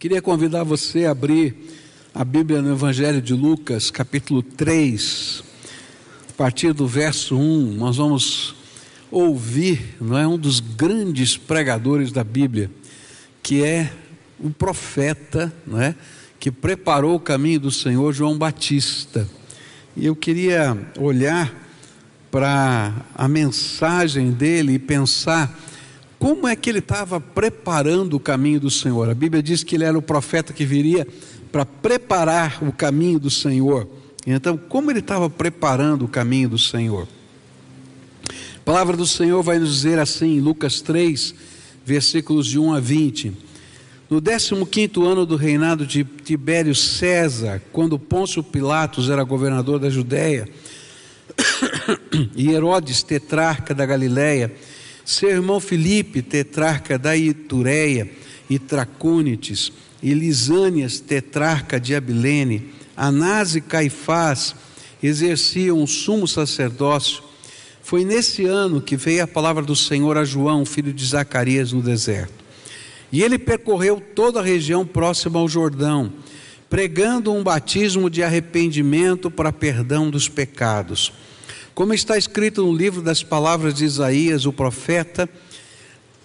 Queria convidar você a abrir a Bíblia no Evangelho de Lucas, capítulo 3, a partir do verso 1, nós vamos ouvir, não é, um dos grandes pregadores da Bíblia, que é o profeta, não é, que preparou o caminho do Senhor, João Batista. E eu queria olhar para a mensagem dele e pensar como é que ele estava preparando o caminho do Senhor? A Bíblia diz que ele era o profeta que viria para preparar o caminho do Senhor. Então, como ele estava preparando o caminho do Senhor? A palavra do Senhor vai nos dizer assim, em Lucas 3, versículos de 1 a 20. No 15 ano do reinado de Tibério César, quando Pôncio Pilatos era governador da Judéia, e Herodes, tetrarca da Galiléia, seu irmão Filipe, tetrarca da Itureia e Tracônites, e Lisânias, tetrarca de Abilene, Anás e Caifás exerciam o sumo sacerdócio. Foi nesse ano que veio a palavra do Senhor a João, filho de Zacarias, no deserto. E ele percorreu toda a região próxima ao Jordão, pregando um batismo de arrependimento para perdão dos pecados como está escrito no livro das palavras de Isaías, o profeta,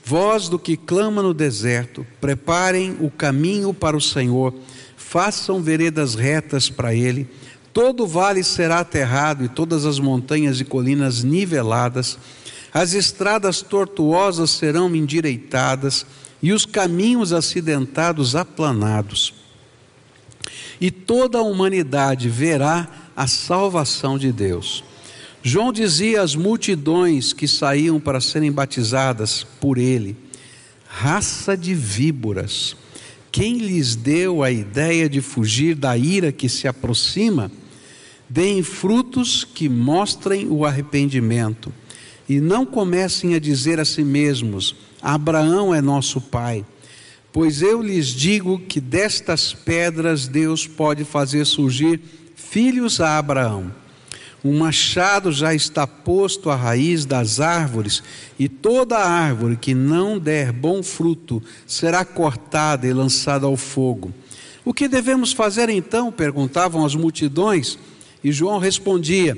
voz do que clama no deserto, preparem o caminho para o Senhor, façam veredas retas para ele, todo vale será aterrado e todas as montanhas e colinas niveladas, as estradas tortuosas serão endireitadas e os caminhos acidentados aplanados. E toda a humanidade verá a salvação de Deus. João dizia às multidões que saíam para serem batizadas por ele: raça de víboras, quem lhes deu a ideia de fugir da ira que se aproxima? Deem frutos que mostrem o arrependimento, e não comecem a dizer a si mesmos: Abraão é nosso pai. Pois eu lhes digo que destas pedras Deus pode fazer surgir filhos a Abraão. O machado já está posto à raiz das árvores, e toda árvore que não der bom fruto será cortada e lançada ao fogo. O que devemos fazer então? perguntavam as multidões, e João respondia: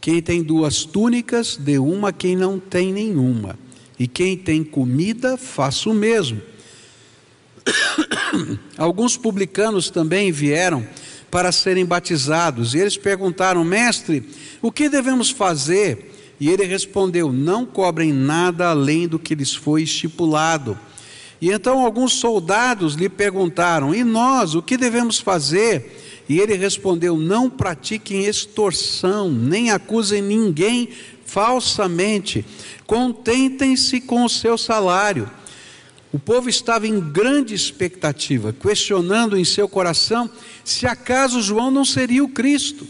Quem tem duas túnicas, dê uma a quem não tem nenhuma, e quem tem comida, faça o mesmo. Alguns publicanos também vieram para serem batizados. E eles perguntaram, mestre, o que devemos fazer? E ele respondeu: Não cobrem nada além do que lhes foi estipulado. E então alguns soldados lhe perguntaram: E nós, o que devemos fazer? E ele respondeu: Não pratiquem extorsão, nem acusem ninguém falsamente, contentem-se com o seu salário. O povo estava em grande expectativa, questionando em seu coração se acaso João não seria o Cristo.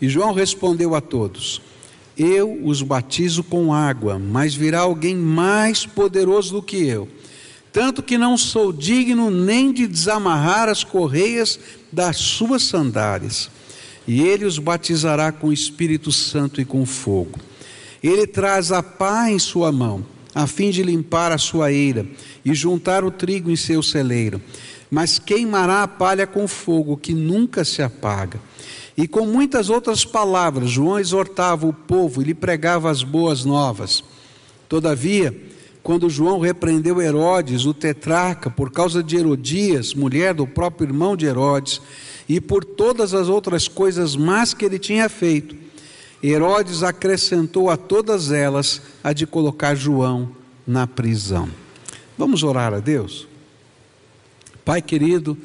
E João respondeu a todos: Eu os batizo com água, mas virá alguém mais poderoso do que eu, tanto que não sou digno nem de desamarrar as correias das suas sandálias. E ele os batizará com o Espírito Santo e com fogo. Ele traz a pá em sua mão a fim de limpar a sua eira e juntar o trigo em seu celeiro, mas queimará a palha com fogo que nunca se apaga. E com muitas outras palavras, João exortava o povo e lhe pregava as boas novas. Todavia, quando João repreendeu Herodes, o tetrarca, por causa de Herodias, mulher do próprio irmão de Herodes, e por todas as outras coisas más que ele tinha feito, Herodes acrescentou a todas elas a de colocar João na prisão. Vamos orar a Deus? Pai querido,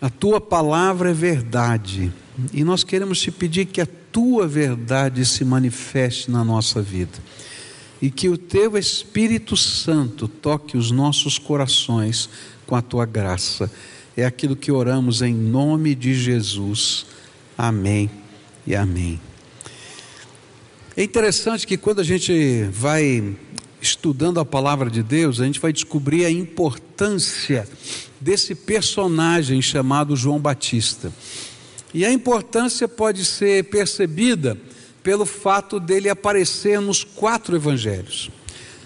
a tua palavra é verdade e nós queremos te pedir que a tua verdade se manifeste na nossa vida e que o teu Espírito Santo toque os nossos corações com a tua graça. É aquilo que oramos em nome de Jesus. Amém e amém. É interessante que quando a gente vai estudando a palavra de Deus, a gente vai descobrir a importância desse personagem chamado João Batista. E a importância pode ser percebida pelo fato dele aparecer nos quatro evangelhos.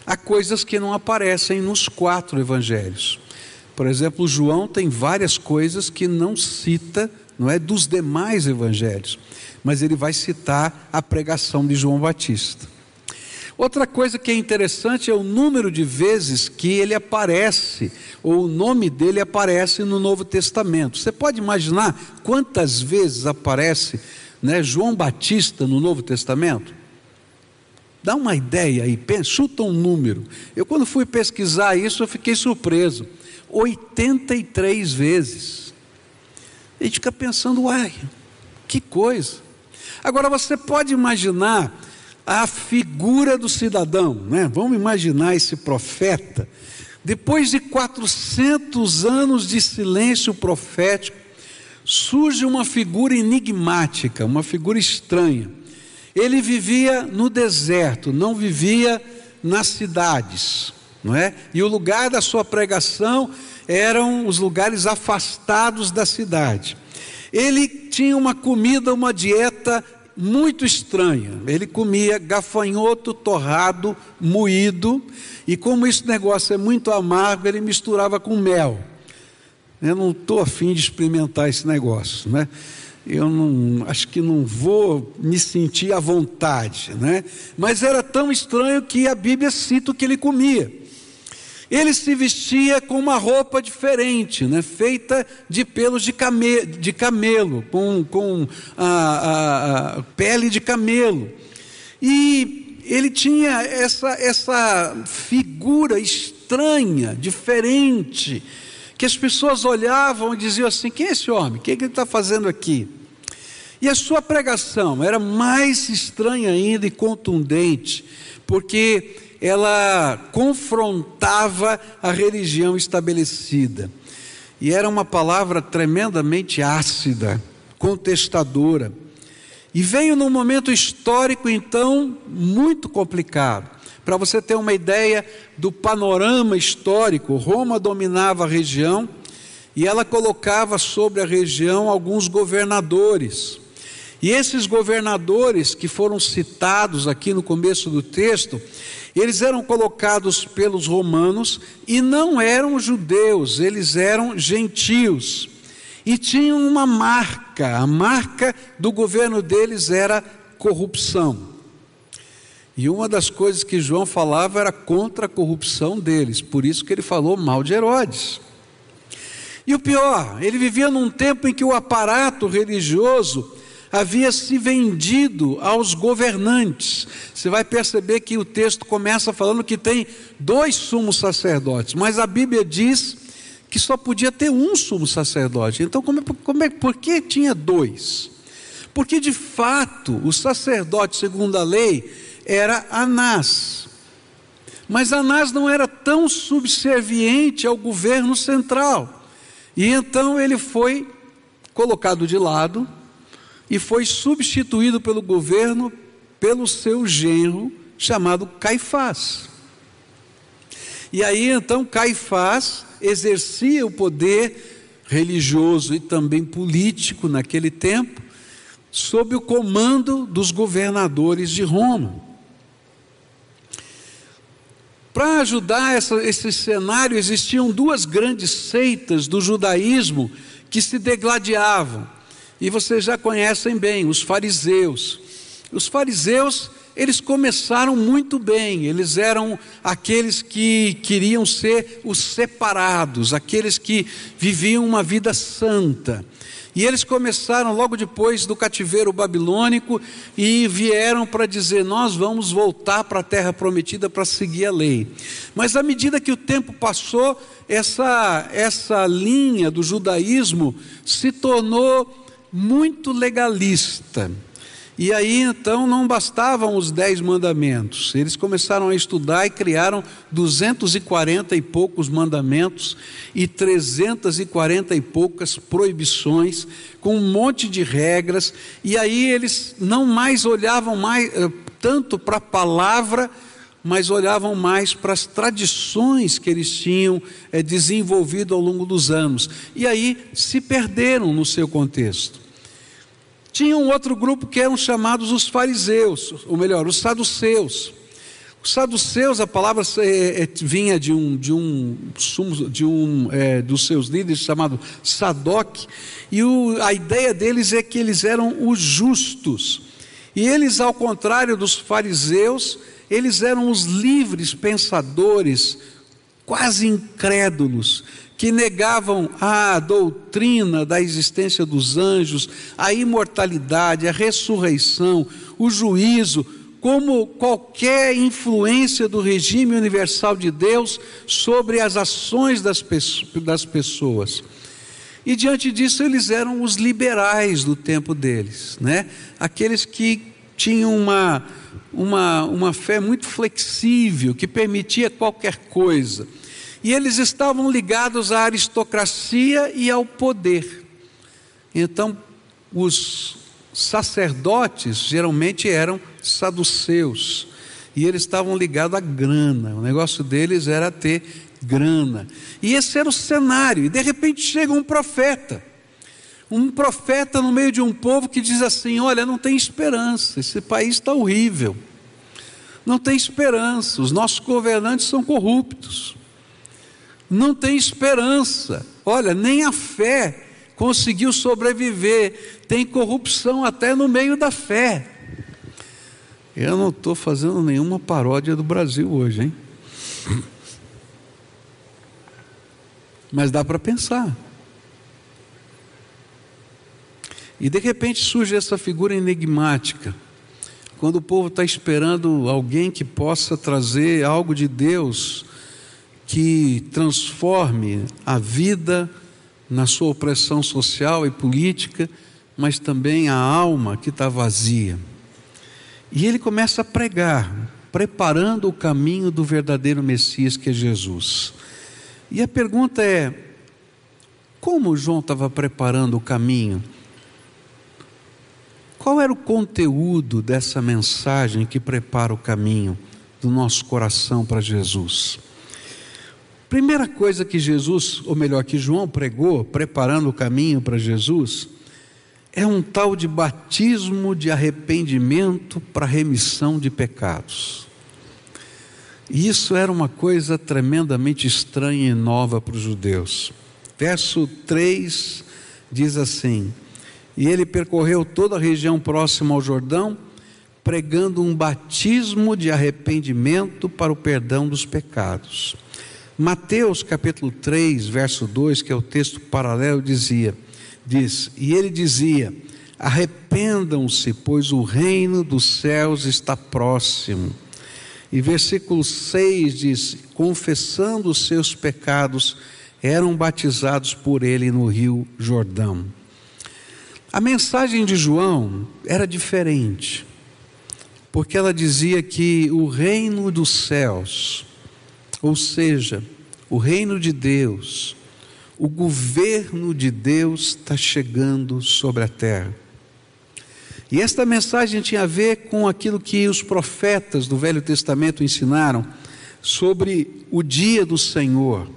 Há coisas que não aparecem nos quatro evangelhos. Por exemplo, João tem várias coisas que não cita, não é dos demais evangelhos, mas ele vai citar a pregação de João Batista. Outra coisa que é interessante é o número de vezes que ele aparece, ou o nome dele aparece no Novo Testamento. Você pode imaginar quantas vezes aparece né, João Batista no Novo Testamento? Dá uma ideia aí, chuta um número. Eu, quando fui pesquisar isso, eu fiquei surpreso. 83 vezes. A gente fica pensando, uai, que coisa. Agora você pode imaginar a figura do cidadão, né? Vamos imaginar esse profeta. Depois de 400 anos de silêncio profético, surge uma figura enigmática, uma figura estranha. Ele vivia no deserto, não vivia nas cidades não é? E o lugar da sua pregação eram os lugares afastados da cidade. Ele tinha uma comida, uma dieta muito estranha. Ele comia gafanhoto torrado, moído, e como esse negócio é muito amargo, ele misturava com mel. Eu não estou afim de experimentar esse negócio, né? Eu não, acho que não vou me sentir à vontade, né? Mas era tão estranho que a Bíblia cita o que ele comia. Ele se vestia com uma roupa diferente, né, feita de pelos de, came, de camelo, com, com a, a, a pele de camelo. E ele tinha essa, essa figura estranha, diferente, que as pessoas olhavam e diziam assim: quem é esse homem? O que, é que ele está fazendo aqui? E a sua pregação era mais estranha ainda e contundente, porque ela confrontava a religião estabelecida. E era uma palavra tremendamente ácida, contestadora. E veio num momento histórico, então, muito complicado. Para você ter uma ideia do panorama histórico, Roma dominava a região e ela colocava sobre a região alguns governadores. E esses governadores que foram citados aqui no começo do texto, eles eram colocados pelos romanos e não eram judeus, eles eram gentios. E tinham uma marca, a marca do governo deles era corrupção. E uma das coisas que João falava era contra a corrupção deles, por isso que ele falou mal de Herodes. E o pior, ele vivia num tempo em que o aparato religioso havia se vendido aos governantes. Você vai perceber que o texto começa falando que tem dois sumos sacerdotes, mas a Bíblia diz que só podia ter um sumo sacerdote. Então, como, é, como é, por que tinha dois? Porque de fato o sacerdote, segundo a lei, era Anás. Mas Anás não era tão subserviente ao governo central. E então ele foi colocado de lado e foi substituído pelo governo pelo seu genro chamado Caifás. E aí então Caifás exercia o poder religioso e também político naquele tempo, sob o comando dos governadores de Roma. Para ajudar essa, esse cenário, existiam duas grandes seitas do judaísmo que se degladiavam. E vocês já conhecem bem os fariseus. Os fariseus, eles começaram muito bem, eles eram aqueles que queriam ser os separados, aqueles que viviam uma vida santa. E eles começaram logo depois do cativeiro babilônico e vieram para dizer: Nós vamos voltar para a terra prometida para seguir a lei. Mas à medida que o tempo passou, essa, essa linha do judaísmo se tornou muito legalista. E aí então não bastavam os dez mandamentos, eles começaram a estudar e criaram 240 e poucos mandamentos e 340 e poucas proibições, com um monte de regras, e aí eles não mais olhavam mais, eh, tanto para a palavra, mas olhavam mais para as tradições que eles tinham é, desenvolvido ao longo dos anos, e aí se perderam no seu contexto. Tinha um outro grupo que eram chamados os fariseus, ou melhor, os saduceus. Os saduceus, a palavra é, é, vinha de um, de um, de um é, dos seus líderes chamado Sadoc, e o, a ideia deles é que eles eram os justos. E eles, ao contrário dos fariseus, eles eram os livres pensadores, quase incrédulos, que negavam a doutrina da existência dos anjos, a imortalidade, a ressurreição, o juízo, como qualquer influência do regime universal de Deus sobre as ações das pessoas. E diante disso, eles eram os liberais do tempo deles, né? aqueles que tinham uma, uma, uma fé muito flexível, que permitia qualquer coisa. E eles estavam ligados à aristocracia e ao poder. Então, os sacerdotes geralmente eram saduceus. E eles estavam ligados à grana. O negócio deles era ter grana. E esse era o cenário. E de repente chega um profeta. Um profeta no meio de um povo que diz assim: Olha, não tem esperança, esse país está horrível. Não tem esperança, os nossos governantes são corruptos. Não tem esperança. Olha, nem a fé conseguiu sobreviver, tem corrupção até no meio da fé. Eu não estou fazendo nenhuma paródia do Brasil hoje, hein? Mas dá para pensar. E de repente surge essa figura enigmática, quando o povo está esperando alguém que possa trazer algo de Deus que transforme a vida na sua opressão social e política, mas também a alma que está vazia. E ele começa a pregar, preparando o caminho do verdadeiro Messias que é Jesus. E a pergunta é: como João estava preparando o caminho? Qual era o conteúdo dessa mensagem que prepara o caminho do nosso coração para Jesus? Primeira coisa que Jesus, ou melhor, que João pregou, preparando o caminho para Jesus, é um tal de batismo de arrependimento para remissão de pecados. E isso era uma coisa tremendamente estranha e nova para os judeus. Verso 3 diz assim: E ele percorreu toda a região próxima ao Jordão, pregando um batismo de arrependimento para o perdão dos pecados. Mateus capítulo 3, verso 2, que é o texto paralelo, dizia, diz, e ele dizia: Arrependam-se, pois o reino dos céus está próximo. E versículo 6 diz: Confessando os seus pecados, eram batizados por ele no rio Jordão. A mensagem de João era diferente, porque ela dizia que o reino dos céus, ou seja, o reino de Deus, o governo de Deus está chegando sobre a terra. E esta mensagem tinha a ver com aquilo que os profetas do Velho Testamento ensinaram sobre o dia do Senhor.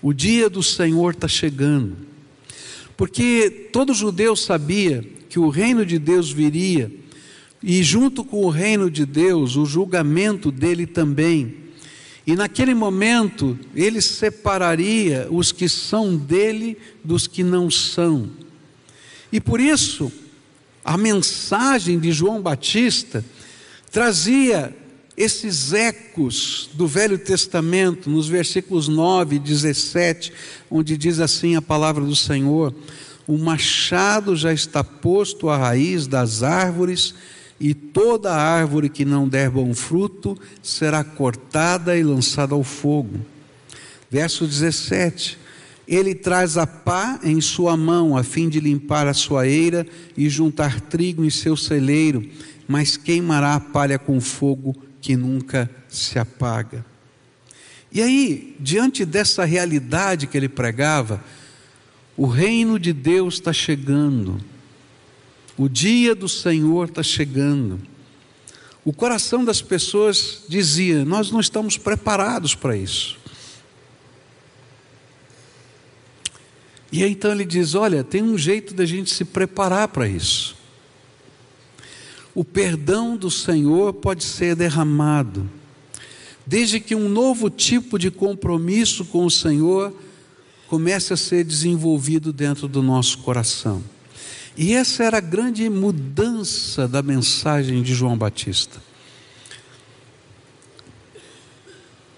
O dia do Senhor está chegando. Porque todo judeu sabia que o reino de Deus viria, e junto com o reino de Deus, o julgamento dele também e naquele momento, ele separaria os que são dele dos que não são. E por isso, a mensagem de João Batista trazia esses ecos do Velho Testamento, nos versículos 9 e 17, onde diz assim a palavra do Senhor: O machado já está posto à raiz das árvores e toda árvore que não der bom fruto será cortada e lançada ao fogo. Verso 17: Ele traz a pá em sua mão, a fim de limpar a sua eira e juntar trigo em seu celeiro, mas queimará a palha com fogo que nunca se apaga. E aí, diante dessa realidade que ele pregava, o reino de Deus está chegando o dia do Senhor está chegando. O coração das pessoas dizia: Nós não estamos preparados para isso. E aí, então ele diz: Olha, tem um jeito da gente se preparar para isso. O perdão do Senhor pode ser derramado. desde que um novo tipo de compromisso com o Senhor comece a ser desenvolvido dentro do nosso coração. E essa era a grande mudança da mensagem de João Batista.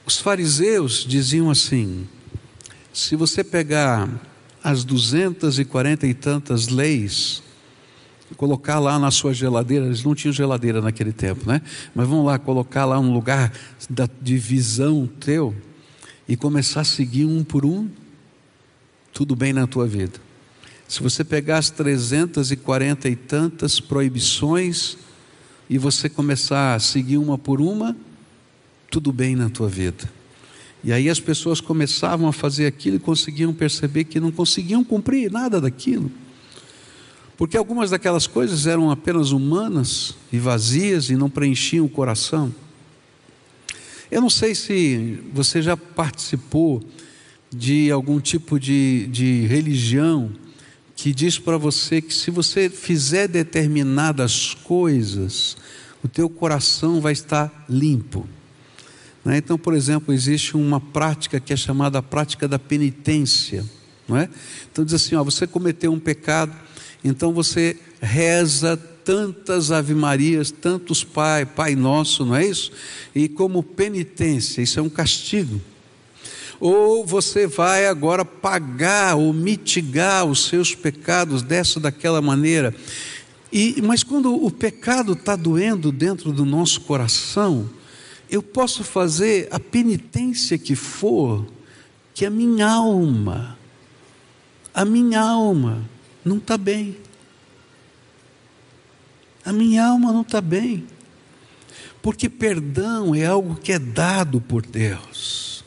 Os fariseus diziam assim: se você pegar as duzentas e quarenta e tantas leis, colocar lá na sua geladeira, eles não tinham geladeira naquele tempo, né? Mas vamos lá, colocar lá um lugar da, de visão teu e começar a seguir um por um, tudo bem na tua vida. Se você pegar as trezentas e quarenta e tantas proibições e você começar a seguir uma por uma, tudo bem na tua vida. E aí as pessoas começavam a fazer aquilo e conseguiam perceber que não conseguiam cumprir nada daquilo. Porque algumas daquelas coisas eram apenas humanas e vazias e não preenchiam o coração. Eu não sei se você já participou de algum tipo de, de religião que diz para você que se você fizer determinadas coisas, o teu coração vai estar limpo. Né? Então, por exemplo, existe uma prática que é chamada a prática da penitência. Não é? Então diz assim: ó, você cometeu um pecado, então você reza tantas Ave Marias, tantos Pai, Pai Nosso, não é isso? E como penitência, isso é um castigo. Ou você vai agora pagar ou mitigar os seus pecados dessa daquela maneira. E, mas quando o pecado está doendo dentro do nosso coração, eu posso fazer a penitência que for, que a minha alma, a minha alma não está bem. A minha alma não está bem. Porque perdão é algo que é dado por Deus,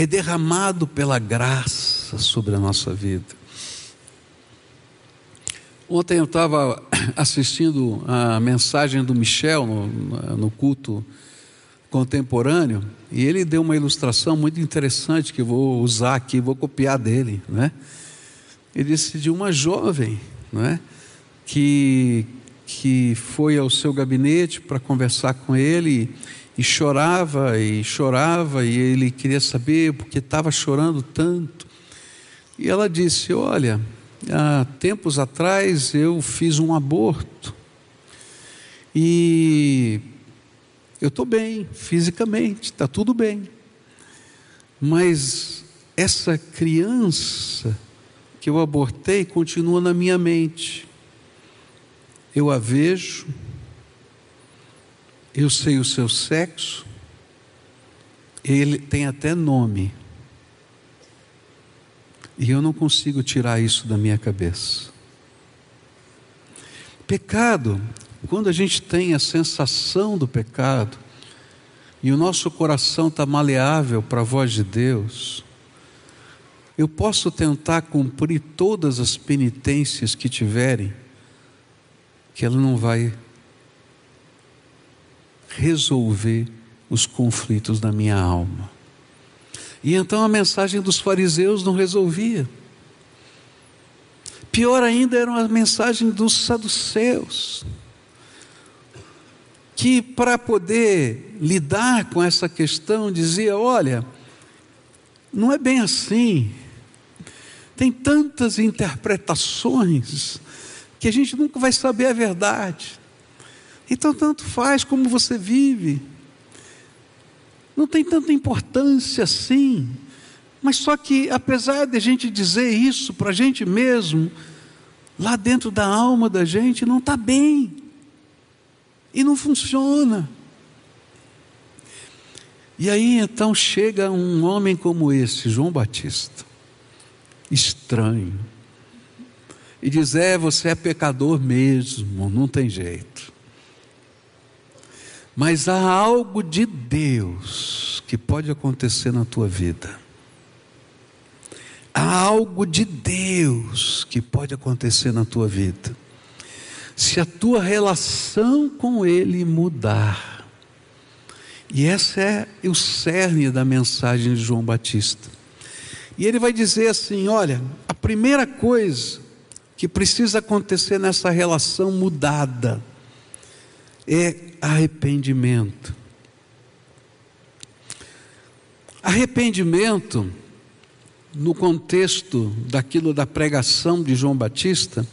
é derramado pela graça sobre a nossa vida. Ontem eu estava assistindo a mensagem do Michel no, no culto contemporâneo, e ele deu uma ilustração muito interessante que vou usar aqui, vou copiar dele, né? Ele disse de uma jovem, né, que que foi ao seu gabinete para conversar com ele e chorava e chorava e ele queria saber porque estava chorando tanto. E ela disse: Olha, há tempos atrás eu fiz um aborto e eu estou bem fisicamente, está tudo bem. Mas essa criança que eu abortei continua na minha mente. Eu a vejo, eu sei o seu sexo, ele tem até nome. E eu não consigo tirar isso da minha cabeça. Pecado quando a gente tem a sensação do pecado e o nosso coração está maleável para a voz de Deus, eu posso tentar cumprir todas as penitências que tiverem, que ela não vai resolver os conflitos da minha alma. E então a mensagem dos fariseus não resolvia. Pior ainda era a mensagem dos saduceus que para poder lidar com essa questão dizia: olha, não é bem assim. Tem tantas interpretações que a gente nunca vai saber a verdade. Então, tanto faz como você vive. Não tem tanta importância assim. Mas só que, apesar de a gente dizer isso para a gente mesmo, lá dentro da alma da gente não está bem. E não funciona. E aí então chega um homem como esse, João Batista, estranho, e diz: É, você é pecador mesmo, não tem jeito. Mas há algo de Deus que pode acontecer na tua vida. Há algo de Deus que pode acontecer na tua vida se a tua relação com Ele mudar. E essa é o cerne da mensagem de João Batista. E ele vai dizer assim: olha, a primeira coisa que precisa acontecer nessa relação mudada é arrependimento. Arrependimento, no contexto daquilo da pregação de João Batista,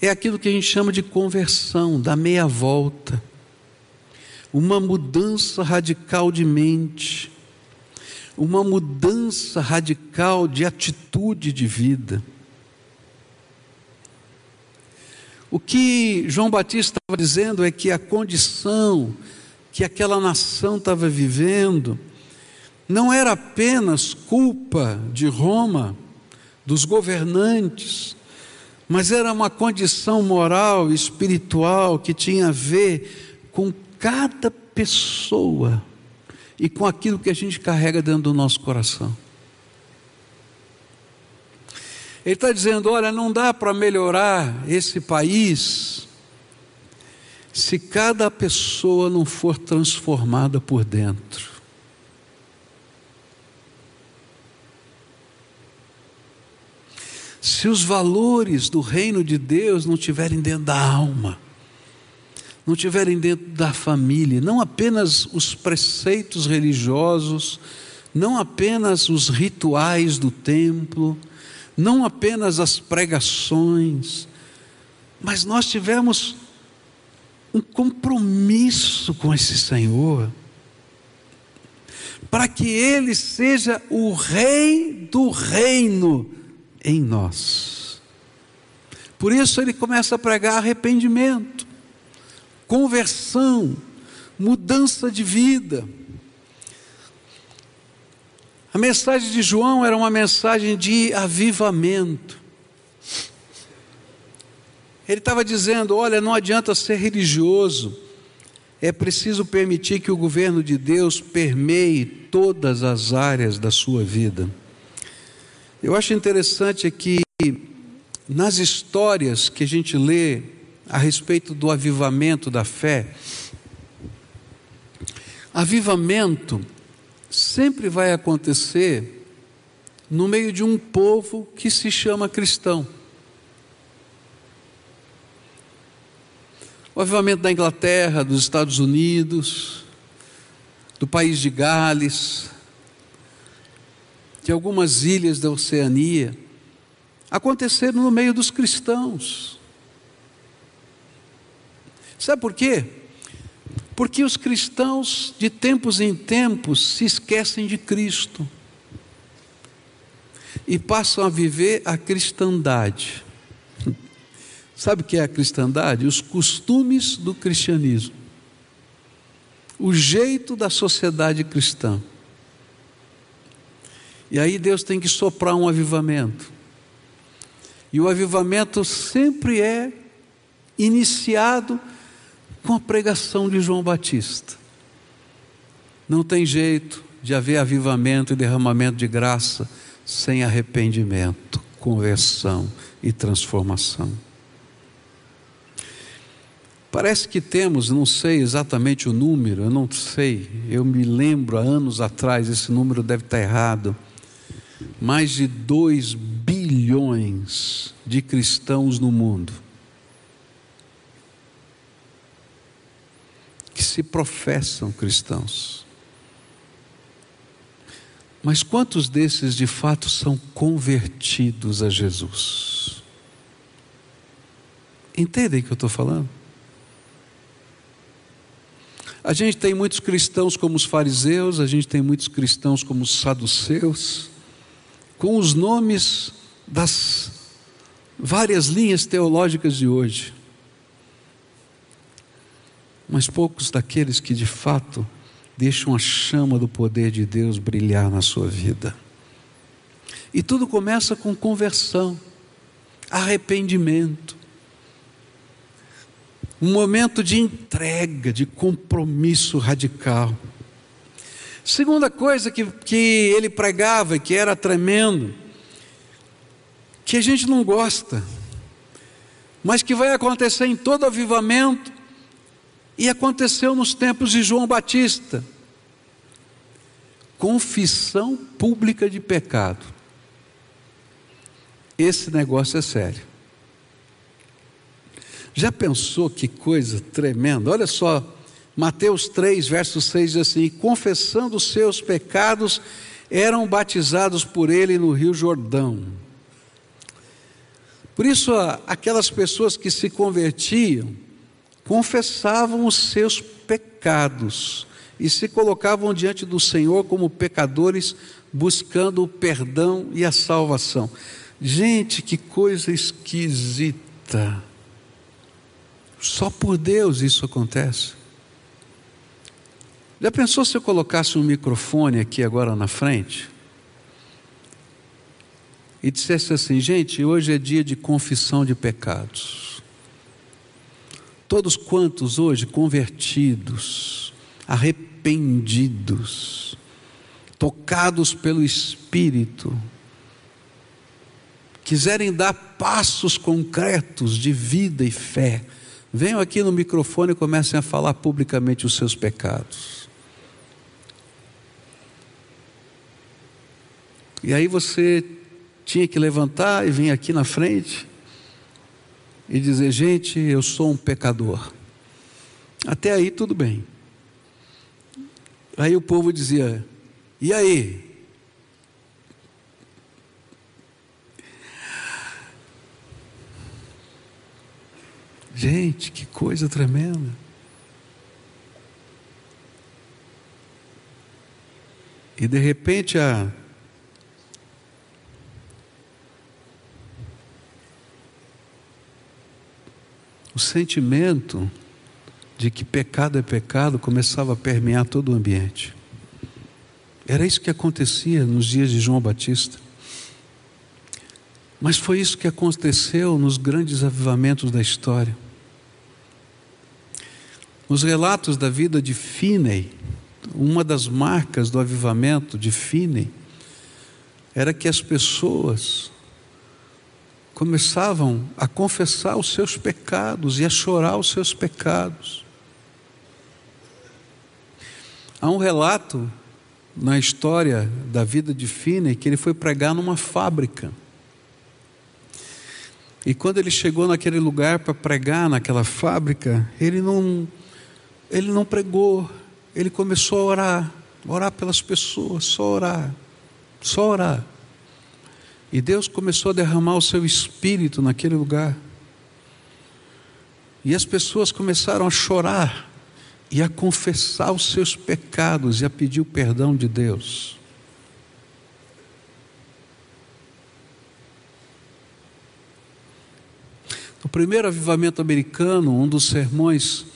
é aquilo que a gente chama de conversão, da meia volta, uma mudança radical de mente, uma mudança radical de atitude de vida. O que João Batista estava dizendo é que a condição que aquela nação estava vivendo não era apenas culpa de Roma, dos governantes, mas era uma condição moral espiritual que tinha a ver com cada pessoa e com aquilo que a gente carrega dentro do nosso coração. Ele está dizendo: olha, não dá para melhorar esse país se cada pessoa não for transformada por dentro. Se os valores do reino de Deus não estiverem dentro da alma, não estiverem dentro da família, não apenas os preceitos religiosos, não apenas os rituais do templo, não apenas as pregações, mas nós tivemos um compromisso com esse Senhor, para que Ele seja o Rei do reino em nós. Por isso ele começa a pregar arrependimento, conversão, mudança de vida. A mensagem de João era uma mensagem de avivamento. Ele estava dizendo: olha, não adianta ser religioso, é preciso permitir que o governo de Deus permeie todas as áreas da sua vida. Eu acho interessante que nas histórias que a gente lê a respeito do avivamento da fé, avivamento sempre vai acontecer no meio de um povo que se chama cristão. O avivamento da Inglaterra, dos Estados Unidos, do país de Gales, de algumas ilhas da Oceania, aconteceram no meio dos cristãos. Sabe por quê? Porque os cristãos, de tempos em tempos, se esquecem de Cristo e passam a viver a cristandade. Sabe o que é a cristandade? Os costumes do cristianismo, o jeito da sociedade cristã. E aí Deus tem que soprar um avivamento. E o avivamento sempre é iniciado com a pregação de João Batista. Não tem jeito de haver avivamento e derramamento de graça sem arrependimento, conversão e transformação. Parece que temos, não sei exatamente o número, eu não sei, eu me lembro há anos atrás, esse número deve estar errado, mais de 2 bilhões de cristãos no mundo. Que se professam cristãos. Mas quantos desses de fato são convertidos a Jesus? Entendem o que eu estou falando? A gente tem muitos cristãos como os fariseus, a gente tem muitos cristãos como os saduceus, com os nomes das várias linhas teológicas de hoje mas poucos daqueles que de fato deixam a chama do poder de Deus brilhar na sua vida. E tudo começa com conversão, arrependimento, um momento de entrega, de compromisso radical. Segunda coisa que, que ele pregava que era tremendo, que a gente não gosta, mas que vai acontecer em todo avivamento, e aconteceu nos tempos de João Batista. Confissão pública de pecado. Esse negócio é sério. Já pensou que coisa tremenda? Olha só Mateus 3, verso 6 diz assim: confessando os seus pecados, eram batizados por ele no Rio Jordão. Por isso, aquelas pessoas que se convertiam, confessavam os seus pecados e se colocavam diante do Senhor como pecadores, buscando o perdão e a salvação. Gente, que coisa esquisita. Só por Deus isso acontece. Já pensou se eu colocasse um microfone aqui agora na frente? E dissesse assim, gente, hoje é dia de confissão de pecados. Todos quantos hoje convertidos, arrependidos, tocados pelo Espírito, quiserem dar passos concretos de vida e fé, venham aqui no microfone e comecem a falar publicamente os seus pecados. E aí você tinha que levantar e vir aqui na frente e dizer: gente, eu sou um pecador. Até aí tudo bem. Aí o povo dizia: e aí? Gente, que coisa tremenda. E de repente a o sentimento de que pecado é pecado começava a permear todo o ambiente. Era isso que acontecia nos dias de João Batista. Mas foi isso que aconteceu nos grandes avivamentos da história. Nos relatos da vida de Finney, uma das marcas do avivamento de Finney era que as pessoas começavam a confessar os seus pecados e a chorar os seus pecados. Há um relato na história da vida de Finney que ele foi pregar numa fábrica. E quando ele chegou naquele lugar para pregar naquela fábrica, ele não ele não pregou, ele começou a orar, orar pelas pessoas, só orar, só orar. E Deus começou a derramar o seu espírito naquele lugar. E as pessoas começaram a chorar e a confessar os seus pecados e a pedir o perdão de Deus. No primeiro avivamento americano, um dos sermões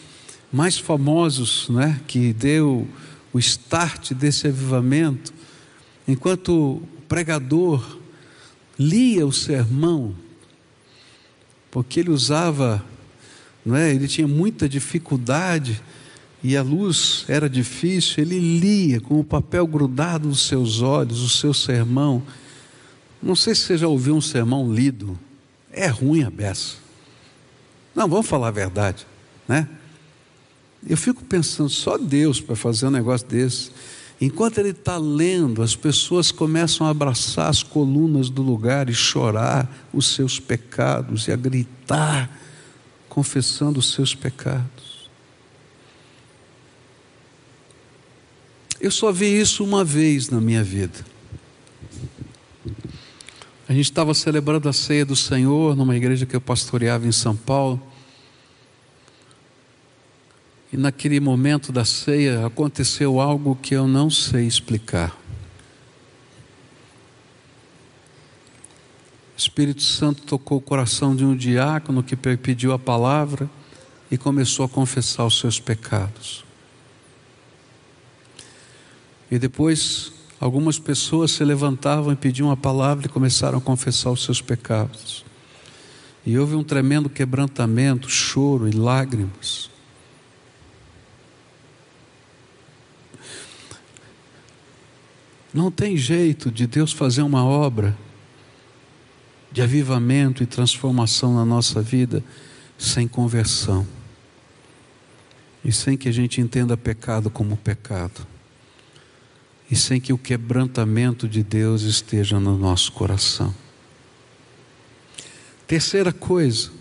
mais famosos, né, que deu o start desse avivamento, enquanto o pregador lia o sermão, porque ele usava, não é? ele tinha muita dificuldade e a luz era difícil, ele lia com o papel grudado nos seus olhos, o seu sermão. Não sei se você já ouviu um sermão lido, é ruim a beça. Não, vamos falar a verdade, né? Eu fico pensando, só Deus para fazer um negócio desse. Enquanto ele está lendo, as pessoas começam a abraçar as colunas do lugar e chorar os seus pecados e a gritar, confessando os seus pecados. Eu só vi isso uma vez na minha vida. A gente estava celebrando a ceia do Senhor numa igreja que eu pastoreava em São Paulo. E naquele momento da ceia aconteceu algo que eu não sei explicar. O Espírito Santo tocou o coração de um diácono que pediu a palavra e começou a confessar os seus pecados. E depois algumas pessoas se levantavam e pediam a palavra e começaram a confessar os seus pecados. E houve um tremendo quebrantamento, choro e lágrimas. Não tem jeito de Deus fazer uma obra de avivamento e transformação na nossa vida sem conversão e sem que a gente entenda pecado como pecado e sem que o quebrantamento de Deus esteja no nosso coração. Terceira coisa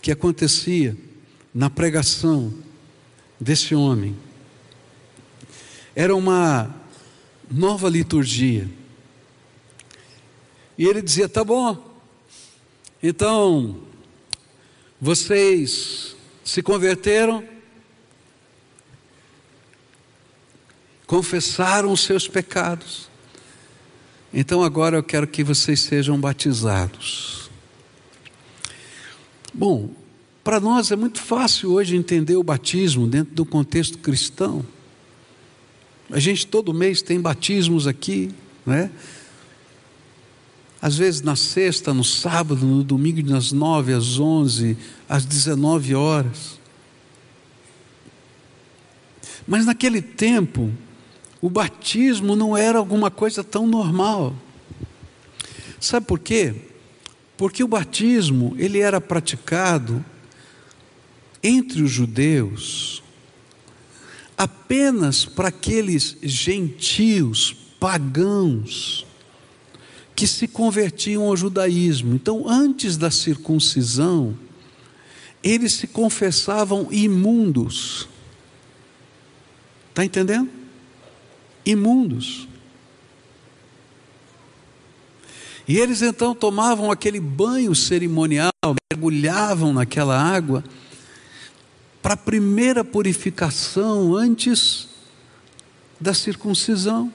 que acontecia na pregação desse homem. Era uma nova liturgia. E ele dizia: tá bom, então vocês se converteram, confessaram os seus pecados, então agora eu quero que vocês sejam batizados. Bom, para nós é muito fácil hoje entender o batismo dentro do contexto cristão. A gente todo mês tem batismos aqui, né? Às vezes na sexta, no sábado, no domingo, das nove às onze, às dezenove horas. Mas naquele tempo, o batismo não era alguma coisa tão normal. Sabe por quê? Porque o batismo, ele era praticado entre os judeus apenas para aqueles gentios, pagãos, que se convertiam ao judaísmo. Então, antes da circuncisão, eles se confessavam imundos. Está entendendo? imundos. E eles então tomavam aquele banho cerimonial, mergulhavam naquela água, para a primeira purificação antes da circuncisão.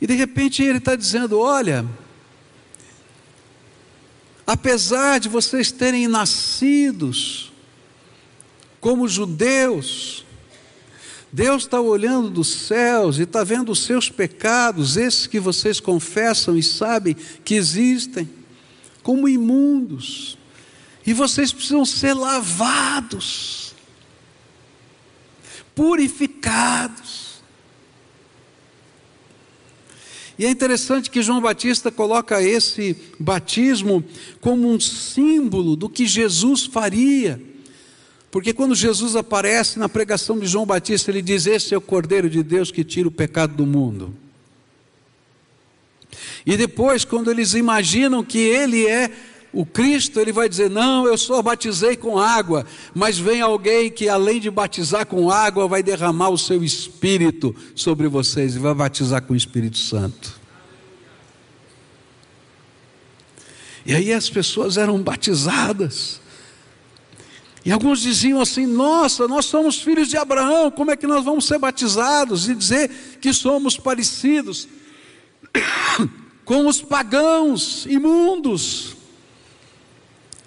E de repente ele está dizendo: olha, apesar de vocês terem nascidos como judeus, Deus está olhando dos céus e está vendo os seus pecados, esses que vocês confessam e sabem que existem, como imundos, e vocês precisam ser lavados, purificados. E é interessante que João Batista coloca esse batismo como um símbolo do que Jesus faria porque quando Jesus aparece na pregação de João Batista, ele diz: Esse é o Cordeiro de Deus que tira o pecado do mundo. E depois, quando eles imaginam que ele é o Cristo, ele vai dizer: Não, eu só batizei com água, mas vem alguém que além de batizar com água, vai derramar o seu espírito sobre vocês e vai batizar com o Espírito Santo. E aí as pessoas eram batizadas. E alguns diziam assim: Nossa, nós somos filhos de Abraão, como é que nós vamos ser batizados e dizer que somos parecidos com os pagãos imundos?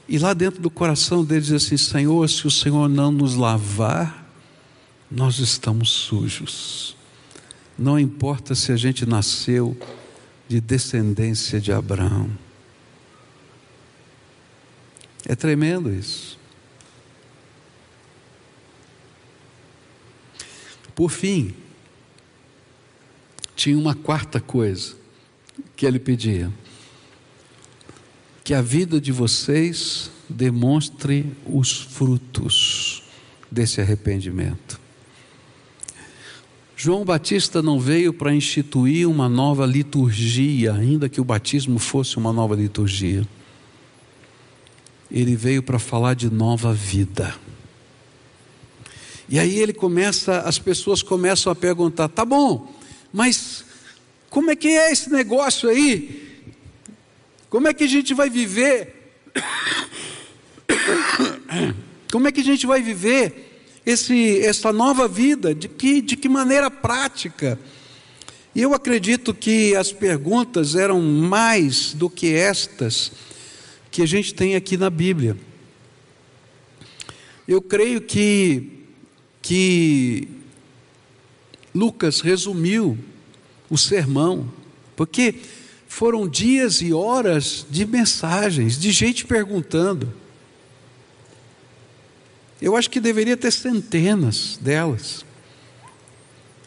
E lá dentro do coração deles diz assim: Senhor, se o Senhor não nos lavar, nós estamos sujos. Não importa se a gente nasceu de descendência de Abraão. É tremendo isso. Por fim, tinha uma quarta coisa que ele pedia: que a vida de vocês demonstre os frutos desse arrependimento. João Batista não veio para instituir uma nova liturgia, ainda que o batismo fosse uma nova liturgia. Ele veio para falar de nova vida. E aí ele começa, as pessoas começam a perguntar: tá bom, mas como é que é esse negócio aí? Como é que a gente vai viver? Como é que a gente vai viver esse, essa nova vida? De que, de que maneira prática? E eu acredito que as perguntas eram mais do que estas que a gente tem aqui na Bíblia. Eu creio que que Lucas resumiu o sermão, porque foram dias e horas de mensagens, de gente perguntando. Eu acho que deveria ter centenas delas.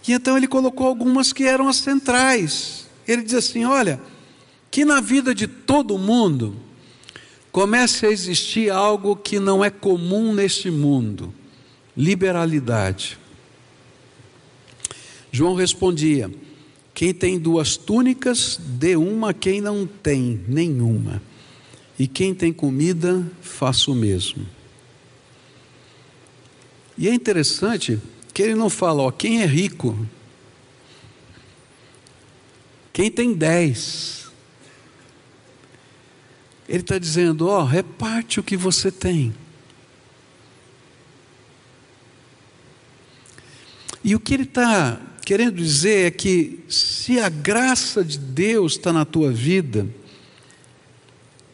E então ele colocou algumas que eram as centrais. Ele diz assim: olha, que na vida de todo mundo comece a existir algo que não é comum neste mundo liberalidade. João respondia: Quem tem duas túnicas, dê uma a quem não tem nenhuma. E quem tem comida, faça o mesmo. E é interessante que ele não fala, ó, quem é rico, quem tem dez. Ele está dizendo, ó, reparte o que você tem. E o que ele está querendo dizer é que se a graça de Deus está na tua vida,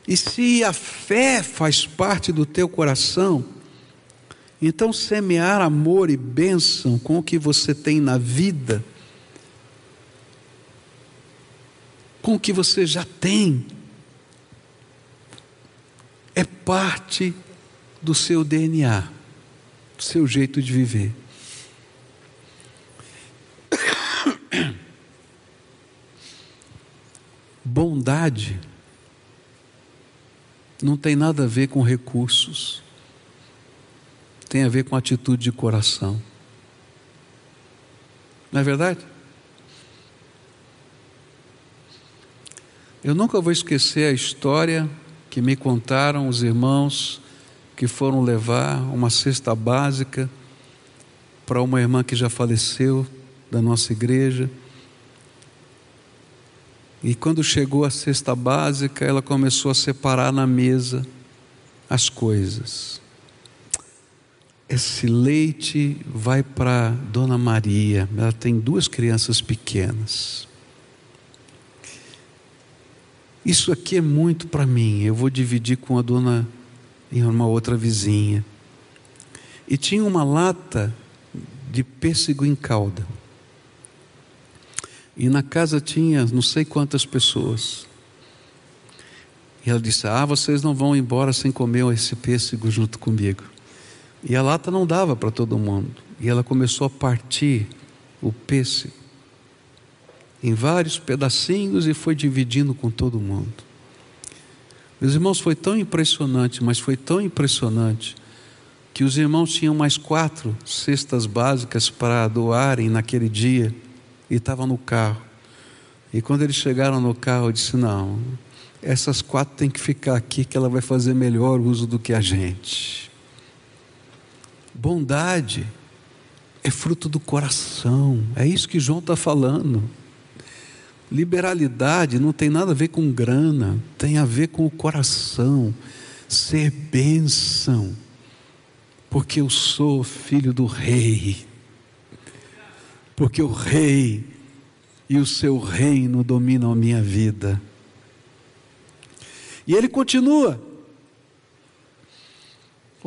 e se a fé faz parte do teu coração, então, semear amor e bênção com o que você tem na vida, com o que você já tem, é parte do seu DNA, do seu jeito de viver. Bondade não tem nada a ver com recursos tem a ver com atitude de coração. Não é verdade? Eu nunca vou esquecer a história que me contaram os irmãos que foram levar uma cesta básica para uma irmã que já faleceu da nossa igreja. E quando chegou a cesta básica, ela começou a separar na mesa as coisas. Esse leite vai para Dona Maria, ela tem duas crianças pequenas. Isso aqui é muito para mim, eu vou dividir com a dona em uma outra vizinha. E tinha uma lata de pêssego em calda. E na casa tinha não sei quantas pessoas. E ela disse: Ah, vocês não vão embora sem comer esse pêssego junto comigo. E a lata não dava para todo mundo. E ela começou a partir o pêssego em vários pedacinhos e foi dividindo com todo mundo. Meus irmãos, foi tão impressionante, mas foi tão impressionante, que os irmãos tinham mais quatro cestas básicas para doarem naquele dia e estavam no carro. E quando eles chegaram no carro, eu disse: Não, essas quatro têm que ficar aqui, que ela vai fazer melhor uso do que a gente. Bondade é fruto do coração, é isso que João está falando. Liberalidade não tem nada a ver com grana, tem a ver com o coração, ser bênção, porque eu sou filho do rei, porque o rei e o seu reino dominam a minha vida. E ele continua,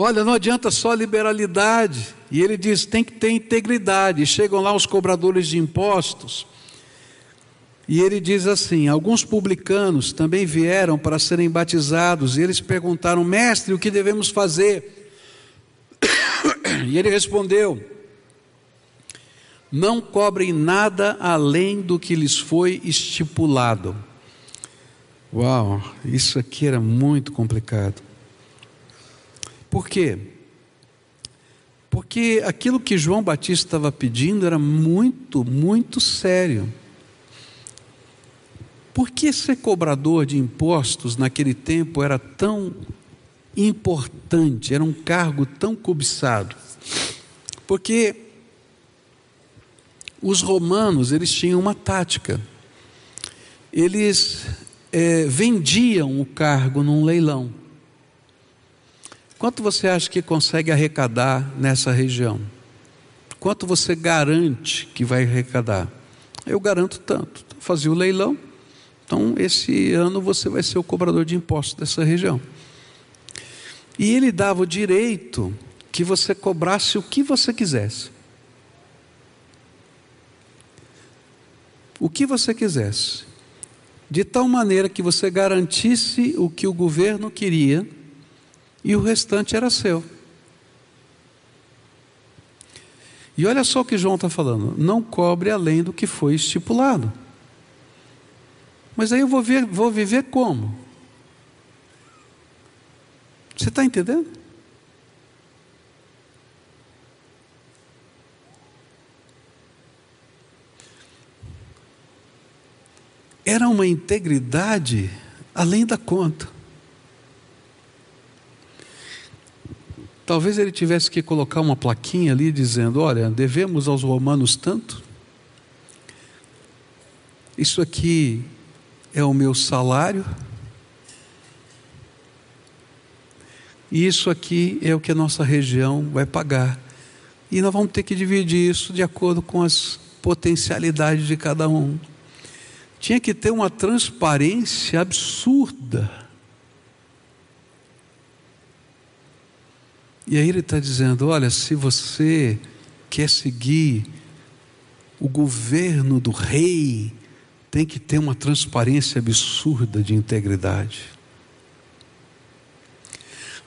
Olha, não adianta só liberalidade. E ele diz: tem que ter integridade. E chegam lá os cobradores de impostos. E ele diz assim: alguns publicanos também vieram para serem batizados. E eles perguntaram: Mestre, o que devemos fazer? E ele respondeu: Não cobrem nada além do que lhes foi estipulado. Uau, isso aqui era muito complicado. Por quê? Porque aquilo que João Batista estava pedindo era muito, muito sério. Por que ser cobrador de impostos naquele tempo era tão importante, era um cargo tão cobiçado? Porque os romanos eles tinham uma tática. Eles é, vendiam o cargo num leilão. Quanto você acha que consegue arrecadar nessa região? Quanto você garante que vai arrecadar? Eu garanto tanto. Então, fazia o leilão. Então, esse ano você vai ser o cobrador de impostos dessa região. E ele dava o direito que você cobrasse o que você quisesse. O que você quisesse. De tal maneira que você garantisse o que o governo queria e o restante era seu. E olha só o que João está falando: não cobre além do que foi estipulado. Mas aí eu vou, ver, vou viver como? Você está entendendo? Era uma integridade além da conta. Talvez ele tivesse que colocar uma plaquinha ali dizendo: Olha, devemos aos romanos tanto. Isso aqui é o meu salário. E isso aqui é o que a nossa região vai pagar. E nós vamos ter que dividir isso de acordo com as potencialidades de cada um. Tinha que ter uma transparência absurda. E aí ele está dizendo: olha, se você quer seguir o governo do rei, tem que ter uma transparência absurda de integridade.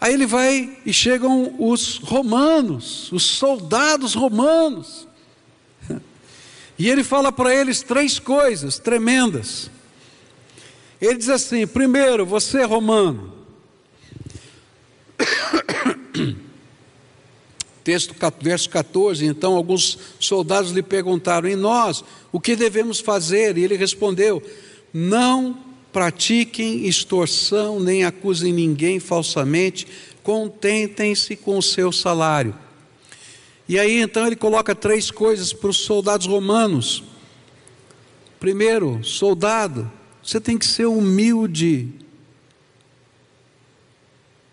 Aí ele vai e chegam os romanos, os soldados romanos. E ele fala para eles três coisas tremendas. Ele diz assim: primeiro, você é romano. Texto, verso 14. Então, alguns soldados lhe perguntaram: E nós, o que devemos fazer? E ele respondeu: Não pratiquem extorsão, nem acusem ninguém falsamente, contentem-se com o seu salário. E aí então ele coloca três coisas para os soldados romanos. Primeiro, soldado, você tem que ser humilde,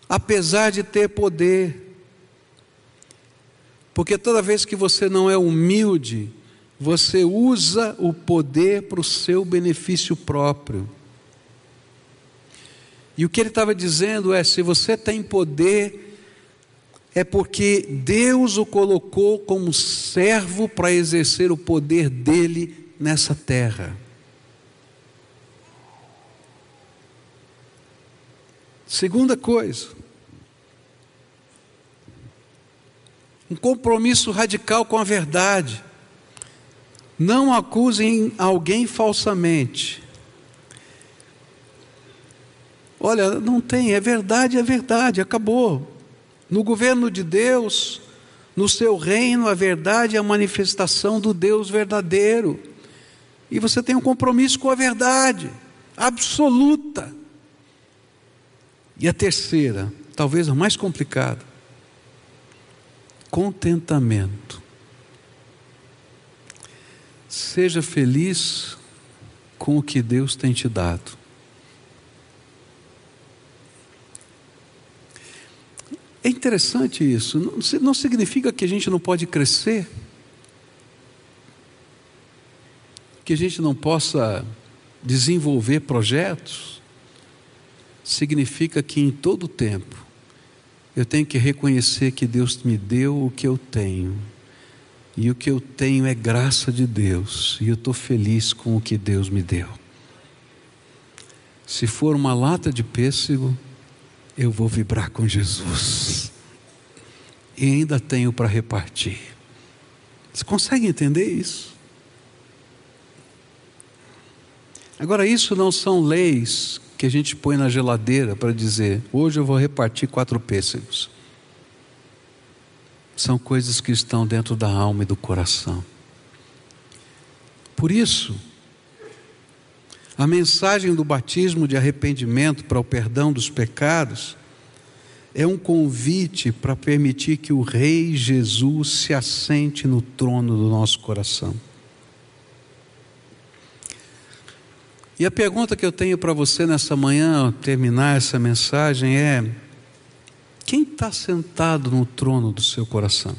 apesar de ter poder. Porque toda vez que você não é humilde, você usa o poder para o seu benefício próprio. E o que ele estava dizendo é: se você tem poder, é porque Deus o colocou como servo para exercer o poder dele nessa terra. Segunda coisa, um compromisso radical com a verdade. Não acusem alguém falsamente. Olha, não tem, é verdade, é verdade, acabou. No governo de Deus, no seu reino, a verdade é a manifestação do Deus verdadeiro. E você tem um compromisso com a verdade absoluta. E a terceira, talvez a mais complicada, contentamento. Seja feliz com o que Deus tem te dado. É interessante isso. Não, significa que a gente não pode crescer, que a gente não possa desenvolver projetos. Significa que em todo tempo eu tenho que reconhecer que Deus me deu o que eu tenho. E o que eu tenho é graça de Deus. E eu estou feliz com o que Deus me deu. Se for uma lata de pêssego, eu vou vibrar com Jesus. E ainda tenho para repartir. Você consegue entender isso? Agora, isso não são leis que a gente põe na geladeira para dizer, hoje eu vou repartir quatro pêssegos. São coisas que estão dentro da alma e do coração. Por isso, a mensagem do batismo de arrependimento para o perdão dos pecados é um convite para permitir que o Rei Jesus se assente no trono do nosso coração. E a pergunta que eu tenho para você nessa manhã, ao terminar essa mensagem, é: quem está sentado no trono do seu coração?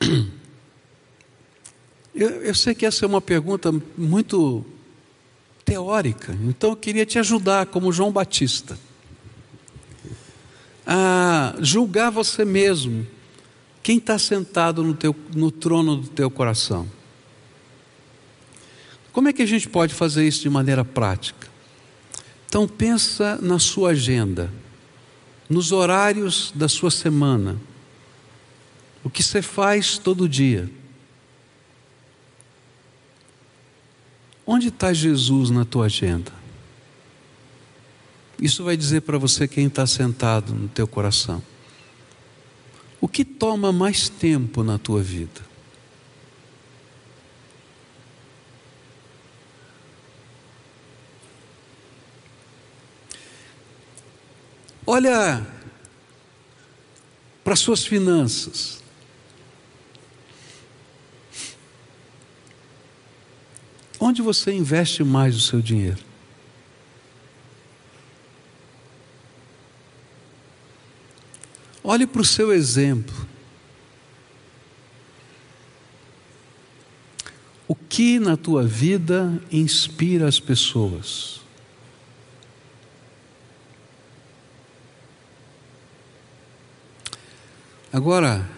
Eu, eu sei que essa é uma pergunta muito teórica, então eu queria te ajudar, como João Batista, a julgar você mesmo. Quem está sentado no, teu, no trono do teu coração? Como é que a gente pode fazer isso de maneira prática? Então pensa na sua agenda, nos horários da sua semana, o que você faz todo dia. Onde está Jesus na tua agenda? Isso vai dizer para você quem está sentado no teu coração. O que toma mais tempo na tua vida? Olha para suas finanças. Onde você investe mais o seu dinheiro? Olhe para o seu exemplo. O que na tua vida inspira as pessoas? Agora,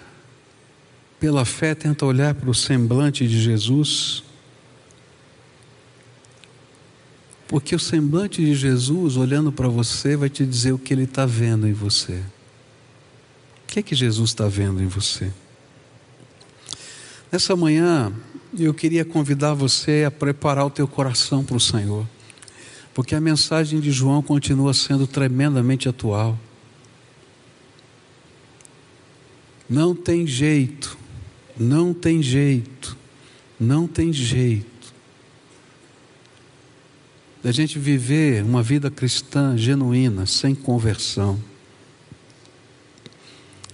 pela fé, tenta olhar para o semblante de Jesus, porque o semblante de Jesus, olhando para você, vai te dizer o que ele está vendo em você. O que é que Jesus está vendo em você? Nessa manhã, eu queria convidar você a preparar o teu coração para o Senhor, porque a mensagem de João continua sendo tremendamente atual. Não tem jeito, não tem jeito, não tem jeito da gente viver uma vida cristã genuína, sem conversão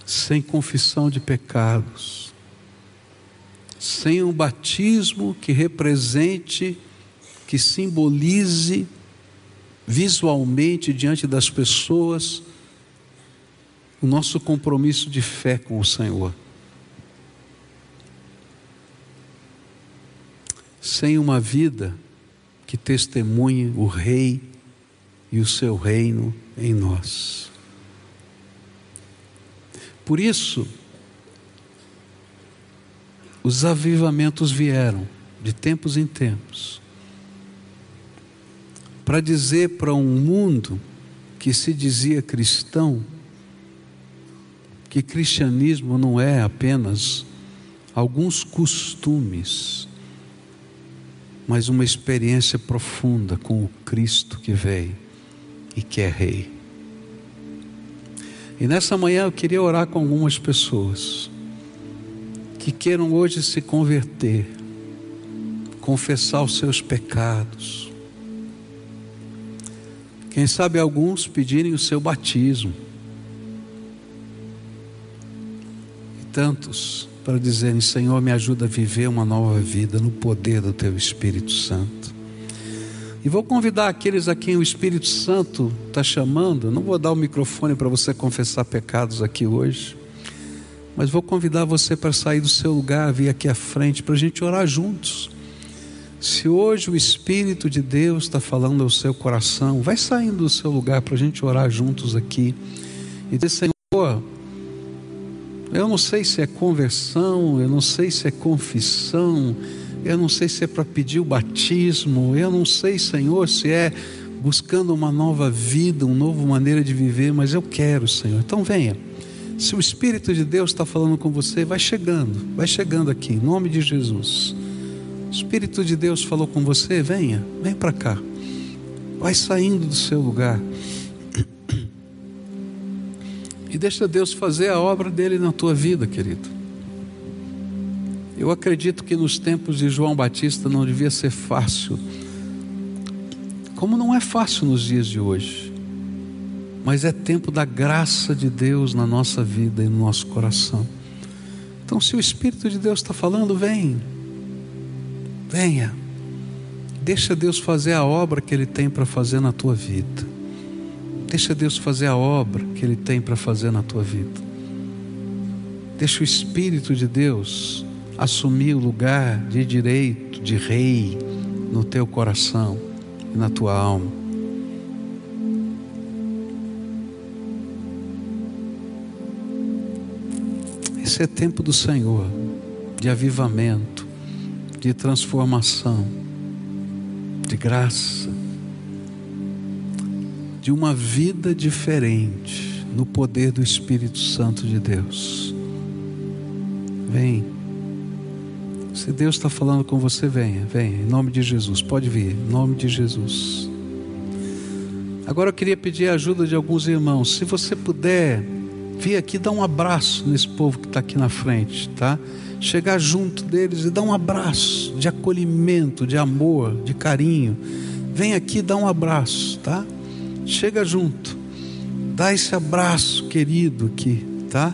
sem confissão de pecados, sem um batismo que represente, que simbolize visualmente diante das pessoas o nosso compromisso de fé com o Senhor. Sem uma vida que testemunhe o Rei e o seu reino em nós. Por isso, os avivamentos vieram de tempos em tempos para dizer para um mundo que se dizia cristão que cristianismo não é apenas alguns costumes, mas uma experiência profunda com o Cristo que veio e que é Rei. E nessa manhã eu queria orar com algumas pessoas que queiram hoje se converter, confessar os seus pecados. Quem sabe alguns pedirem o seu batismo. E tantos para dizerem: Senhor, me ajuda a viver uma nova vida no poder do Teu Espírito Santo. E vou convidar aqueles a quem o Espírito Santo está chamando. Não vou dar o microfone para você confessar pecados aqui hoje, mas vou convidar você para sair do seu lugar, vir aqui à frente para a gente orar juntos. Se hoje o Espírito de Deus está falando ao seu coração, vai saindo do seu lugar para a gente orar juntos aqui e dizer: Senhor, eu não sei se é conversão, eu não sei se é confissão eu não sei se é para pedir o batismo, eu não sei, Senhor, se é buscando uma nova vida, uma nova maneira de viver, mas eu quero, Senhor. Então venha. Se o Espírito de Deus está falando com você, vai chegando, vai chegando aqui, em nome de Jesus. O Espírito de Deus falou com você, venha, vem para cá. Vai saindo do seu lugar. E deixa Deus fazer a obra dele na tua vida, querido. Eu acredito que nos tempos de João Batista não devia ser fácil, como não é fácil nos dias de hoje, mas é tempo da graça de Deus na nossa vida e no nosso coração. Então, se o Espírito de Deus está falando, vem, venha, deixa Deus fazer a obra que Ele tem para fazer na tua vida, deixa Deus fazer a obra que Ele tem para fazer na tua vida, deixa o Espírito de Deus assumir o lugar de direito, de rei no teu coração e na tua alma. Esse é tempo do Senhor, de avivamento, de transformação, de graça, de uma vida diferente no poder do Espírito Santo de Deus. Vem. Se Deus está falando com você, venha, venha, em nome de Jesus. Pode vir, em nome de Jesus. Agora eu queria pedir a ajuda de alguns irmãos. Se você puder, vir aqui dar um abraço nesse povo que está aqui na frente, tá? Chegar junto deles e dar um abraço de acolhimento, de amor, de carinho. Vem aqui dar um abraço, tá? Chega junto. Dá esse abraço querido aqui, tá?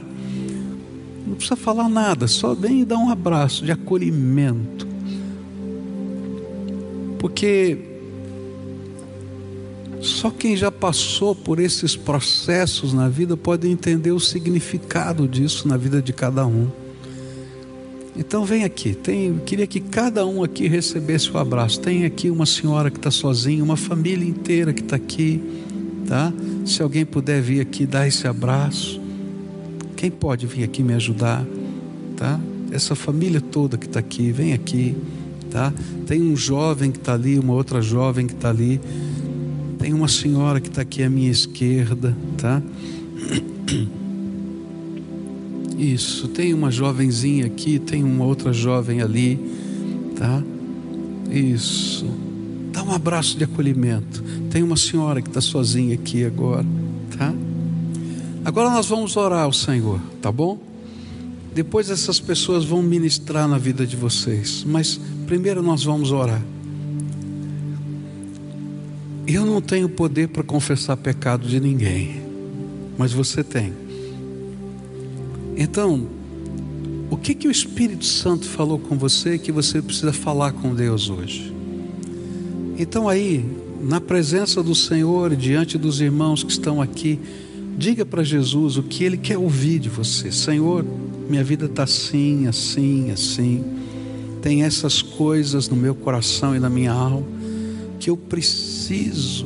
Não precisa falar nada, só vem e dá um abraço de acolhimento. Porque só quem já passou por esses processos na vida pode entender o significado disso na vida de cada um. Então vem aqui, tem, queria que cada um aqui recebesse o abraço. Tem aqui uma senhora que está sozinha, uma família inteira que está aqui, tá? Se alguém puder vir aqui dar esse abraço, quem pode vir aqui me ajudar, tá? Essa família toda que está aqui, vem aqui, tá? Tem um jovem que está ali, uma outra jovem que está ali. Tem uma senhora que está aqui à minha esquerda, tá? Isso, tem uma jovenzinha aqui, tem uma outra jovem ali, tá? Isso. Dá um abraço de acolhimento. Tem uma senhora que está sozinha aqui agora, tá? Agora nós vamos orar ao Senhor, tá bom? Depois essas pessoas vão ministrar na vida de vocês, mas primeiro nós vamos orar. Eu não tenho poder para confessar pecado de ninguém, mas você tem. Então, o que que o Espírito Santo falou com você que você precisa falar com Deus hoje? Então aí, na presença do Senhor, diante dos irmãos que estão aqui, diga para Jesus o que Ele quer ouvir de você. Senhor, minha vida está assim, assim, assim. Tem essas coisas no meu coração e na minha alma que eu preciso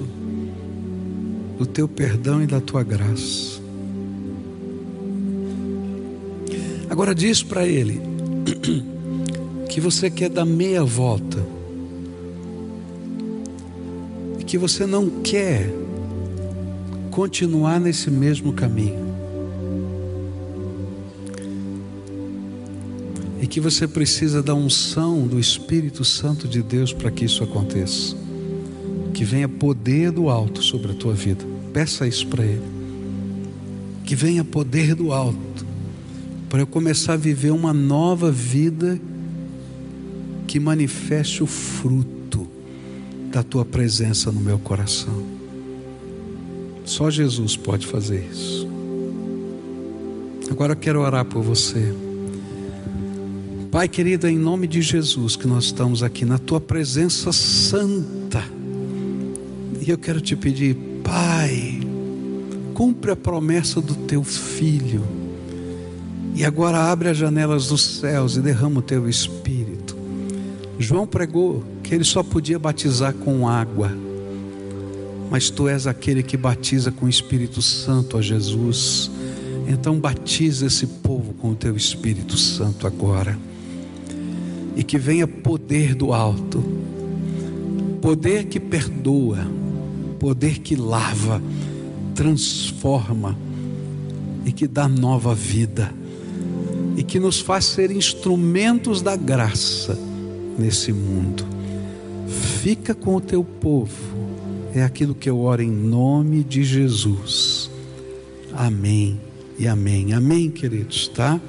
do teu perdão e da tua graça. Agora diz para ele que você quer dar meia volta que você não quer continuar nesse mesmo caminho. E que você precisa da unção do Espírito Santo de Deus para que isso aconteça que venha poder do alto sobre a tua vida. Peça isso para Ele. Que venha poder do alto, para eu começar a viver uma nova vida que manifeste o fruto da tua presença no meu coração. Só Jesus pode fazer isso. Agora eu quero orar por você. Pai querido, em nome de Jesus que nós estamos aqui na tua presença santa e eu quero te pedir, Pai, cumpre a promessa do teu filho. E agora abre as janelas dos céus e derrama o teu espírito. João pregou que ele só podia batizar com água, mas tu és aquele que batiza com o Espírito Santo a Jesus. Então batiza esse povo com o teu Espírito Santo agora. E que venha poder do alto, poder que perdoa poder que lava, transforma e que dá nova vida e que nos faz ser instrumentos da graça nesse mundo. Fica com o teu povo, é aquilo que eu oro em nome de Jesus. Amém e amém. Amém, queridos, tá?